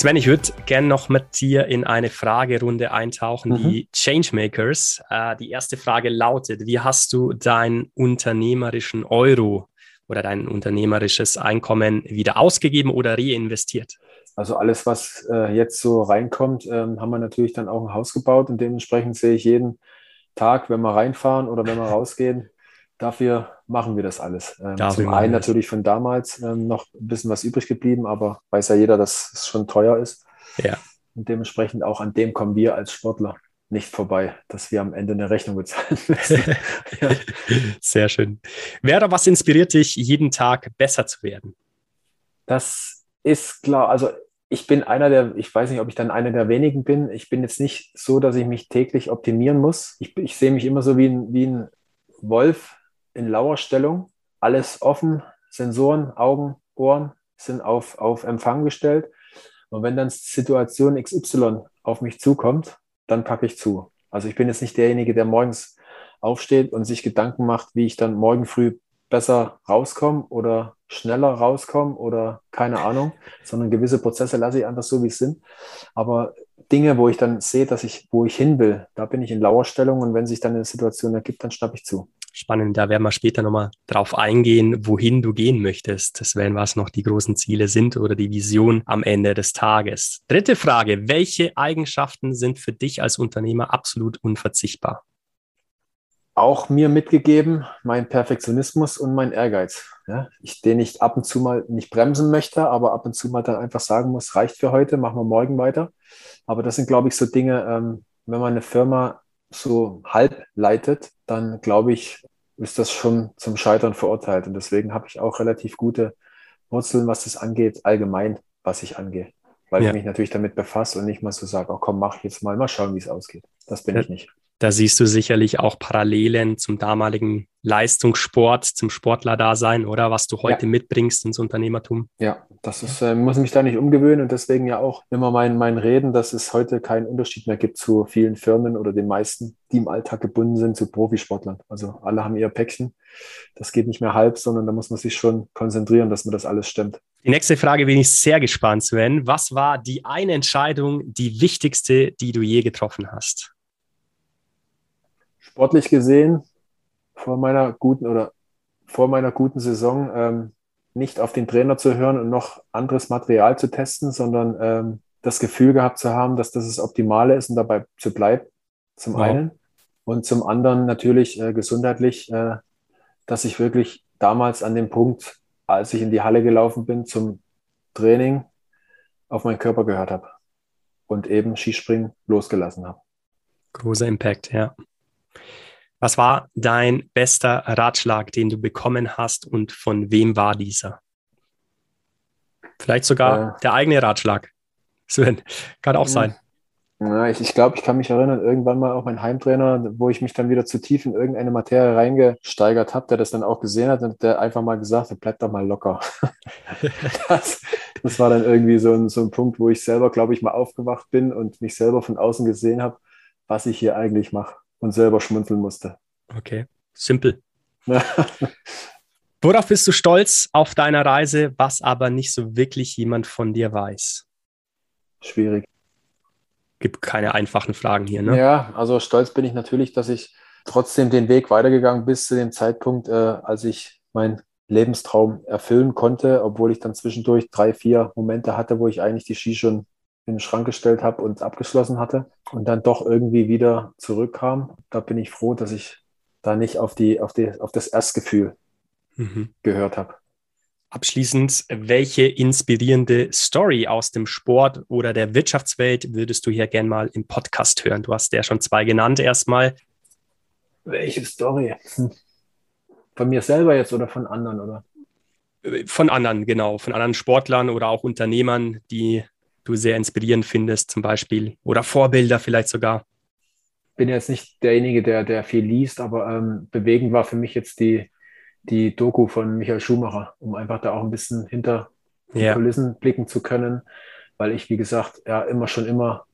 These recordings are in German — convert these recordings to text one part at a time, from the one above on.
Sven, ich würde gerne noch mit dir in eine Fragerunde eintauchen, mhm. die Changemakers. Äh, die erste Frage lautet, wie hast du deinen unternehmerischen Euro oder dein unternehmerisches Einkommen wieder ausgegeben oder reinvestiert? Also alles, was äh, jetzt so reinkommt, ähm, haben wir natürlich dann auch ein Haus gebaut und dementsprechend sehe ich jeden Tag, wenn wir reinfahren oder wenn wir rausgehen, dafür machen wir das alles. Ähm, zum einen natürlich von damals ähm, noch ein bisschen was übrig geblieben, aber weiß ja jeder, dass es schon teuer ist. Ja. Und dementsprechend auch an dem kommen wir als Sportler nicht vorbei, dass wir am Ende eine Rechnung bezahlen müssen. ja. Sehr schön. Wer oder was inspiriert dich, jeden Tag besser zu werden? Das ist klar. Also ich bin einer der, ich weiß nicht, ob ich dann einer der wenigen bin. Ich bin jetzt nicht so, dass ich mich täglich optimieren muss. Ich, ich sehe mich immer so wie ein, wie ein Wolf, in Lauerstellung, alles offen, Sensoren, Augen, Ohren sind auf, auf Empfang gestellt. Und wenn dann Situation XY auf mich zukommt, dann packe ich zu. Also ich bin jetzt nicht derjenige, der morgens aufsteht und sich Gedanken macht, wie ich dann morgen früh besser rauskomme oder schneller rauskomme oder keine Ahnung, sondern gewisse Prozesse lasse ich einfach so, wie es sind. Aber Dinge, wo ich dann sehe, dass ich, wo ich hin will, da bin ich in Lauerstellung und wenn sich dann eine Situation ergibt, dann schnappe ich zu spannend. Da werden wir später nochmal drauf eingehen, wohin du gehen möchtest. Das werden was noch die großen Ziele sind oder die Vision am Ende des Tages. Dritte Frage. Welche Eigenschaften sind für dich als Unternehmer absolut unverzichtbar? Auch mir mitgegeben, mein Perfektionismus und mein Ehrgeiz, ja, ich, den ich ab und zu mal nicht bremsen möchte, aber ab und zu mal dann einfach sagen muss, reicht für heute, machen wir morgen weiter. Aber das sind, glaube ich, so Dinge, ähm, wenn man eine Firma so halb leitet, dann glaube ich, ist das schon zum Scheitern verurteilt. Und deswegen habe ich auch relativ gute Wurzeln, was das angeht, allgemein, was ich angehe. Weil ja. ich mich natürlich damit befasse und nicht mal so sage, oh komm, mach jetzt mal, mal schauen, wie es ausgeht. Das bin ja. ich nicht. Da siehst du sicherlich auch Parallelen zum damaligen Leistungssport, zum Sportlerdasein, oder was du heute ja. mitbringst ins Unternehmertum. Ja, das ist, äh, muss mich da nicht umgewöhnen und deswegen ja auch immer mein, mein Reden, dass es heute keinen Unterschied mehr gibt zu vielen Firmen oder den meisten, die im Alltag gebunden sind zu Profisportlern. Also alle haben ihr Päckchen. Das geht nicht mehr halb, sondern da muss man sich schon konzentrieren, dass man das alles stimmt. Die nächste Frage bin ich sehr gespannt, Sven. Was war die eine Entscheidung, die wichtigste, die du je getroffen hast? Sportlich gesehen vor meiner guten oder vor meiner guten Saison ähm, nicht auf den Trainer zu hören und noch anderes Material zu testen, sondern ähm, das Gefühl gehabt zu haben, dass das das Optimale ist und dabei zu bleiben, zum wow. einen. Und zum anderen natürlich äh, gesundheitlich, äh, dass ich wirklich damals an dem Punkt, als ich in die Halle gelaufen bin zum Training, auf meinen Körper gehört habe und eben Skispringen losgelassen habe. Großer Impact, ja. Was war dein bester Ratschlag, den du bekommen hast und von wem war dieser? Vielleicht sogar äh, der eigene Ratschlag. Sven, kann auch sein. Ja, ich, ich glaube, ich kann mich erinnern, irgendwann mal auch mein Heimtrainer, wo ich mich dann wieder zu tief in irgendeine Materie reingesteigert habe, der das dann auch gesehen hat und der einfach mal gesagt hat, bleib doch mal locker. das, das, war dann irgendwie so ein, so ein Punkt, wo ich selber, glaube ich, mal aufgewacht bin und mich selber von außen gesehen habe, was ich hier eigentlich mache und selber schmunzeln musste. Okay, simpel. Worauf bist du stolz auf deiner Reise, was aber nicht so wirklich jemand von dir weiß? Schwierig. Gibt keine einfachen Fragen hier, ne? Ja, also stolz bin ich natürlich, dass ich trotzdem den Weg weitergegangen bis zu dem Zeitpunkt, äh, als ich meinen Lebenstraum erfüllen konnte, obwohl ich dann zwischendurch drei, vier Momente hatte, wo ich eigentlich die Ski schon in den Schrank gestellt habe und abgeschlossen hatte und dann doch irgendwie wieder zurückkam. Da bin ich froh, dass ich da nicht auf, die, auf, die, auf das Erstgefühl mhm. gehört habe. Abschließend, welche inspirierende Story aus dem Sport oder der Wirtschaftswelt würdest du hier gern mal im Podcast hören? Du hast ja schon zwei genannt erstmal. Welche Story? Hm. Von mir selber jetzt oder von anderen, oder? Von anderen, genau. Von anderen Sportlern oder auch Unternehmern, die du sehr inspirierend findest, zum Beispiel, oder Vorbilder vielleicht sogar? Bin jetzt nicht derjenige, der, der viel liest, aber ähm, bewegend war für mich jetzt die, die Doku von Michael Schumacher, um einfach da auch ein bisschen hinter die ja. Kulissen blicken zu können, weil ich, wie gesagt, ja immer schon immer,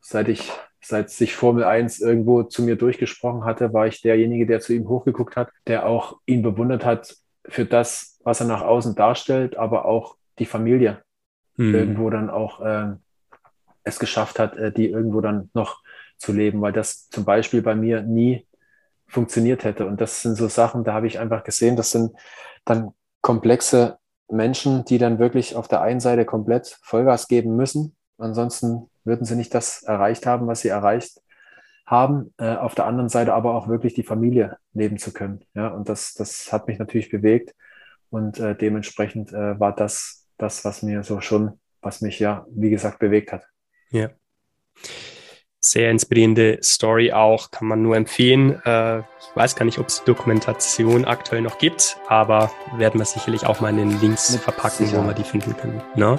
seit ich, seit sich Formel 1 irgendwo zu mir durchgesprochen hatte, war ich derjenige, der zu ihm hochgeguckt hat, der auch ihn bewundert hat für das, was er nach außen darstellt, aber auch die Familie, mhm. irgendwo dann auch äh, es geschafft hat, äh, die irgendwo dann noch zu leben, weil das zum Beispiel bei mir nie funktioniert hätte. Und das sind so Sachen, da habe ich einfach gesehen, das sind dann komplexe Menschen, die dann wirklich auf der einen Seite komplett Vollgas geben müssen. Ansonsten würden sie nicht das erreicht haben, was sie erreicht haben. Äh, auf der anderen Seite aber auch wirklich die Familie leben zu können. Ja, und das, das hat mich natürlich bewegt. Und äh, dementsprechend äh, war das das, was mir so schon, was mich ja, wie gesagt, bewegt hat. Ja. Sehr inspirierende Story auch, kann man nur empfehlen. Äh, ich weiß gar nicht, ob es Dokumentation aktuell noch gibt, aber werden wir sicherlich auch mal in den Links Mit verpacken, wo wir die finden können. Ne?